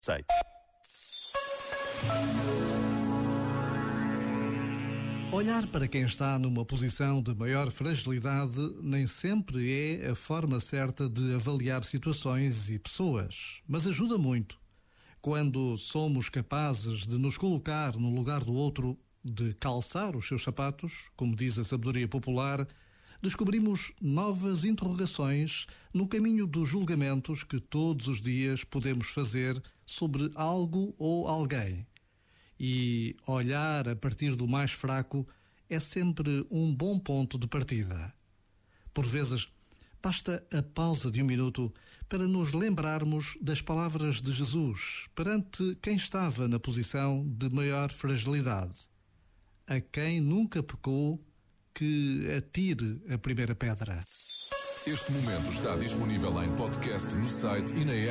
site. Olhar para quem está numa posição de maior fragilidade nem sempre é a forma certa de avaliar situações e pessoas, mas ajuda muito. Quando somos capazes de nos colocar no lugar do outro, de calçar os seus sapatos, como diz a sabedoria popular, descobrimos novas interrogações no caminho dos julgamentos que todos os dias podemos fazer sobre algo ou alguém. E olhar a partir do mais fraco é sempre um bom ponto de partida. Por vezes, basta a pausa de um minuto para nos lembrarmos das palavras de Jesus perante quem estava na posição de maior fragilidade. A quem nunca pecou, que atire a primeira pedra. Este momento está disponível em podcast no site e na app.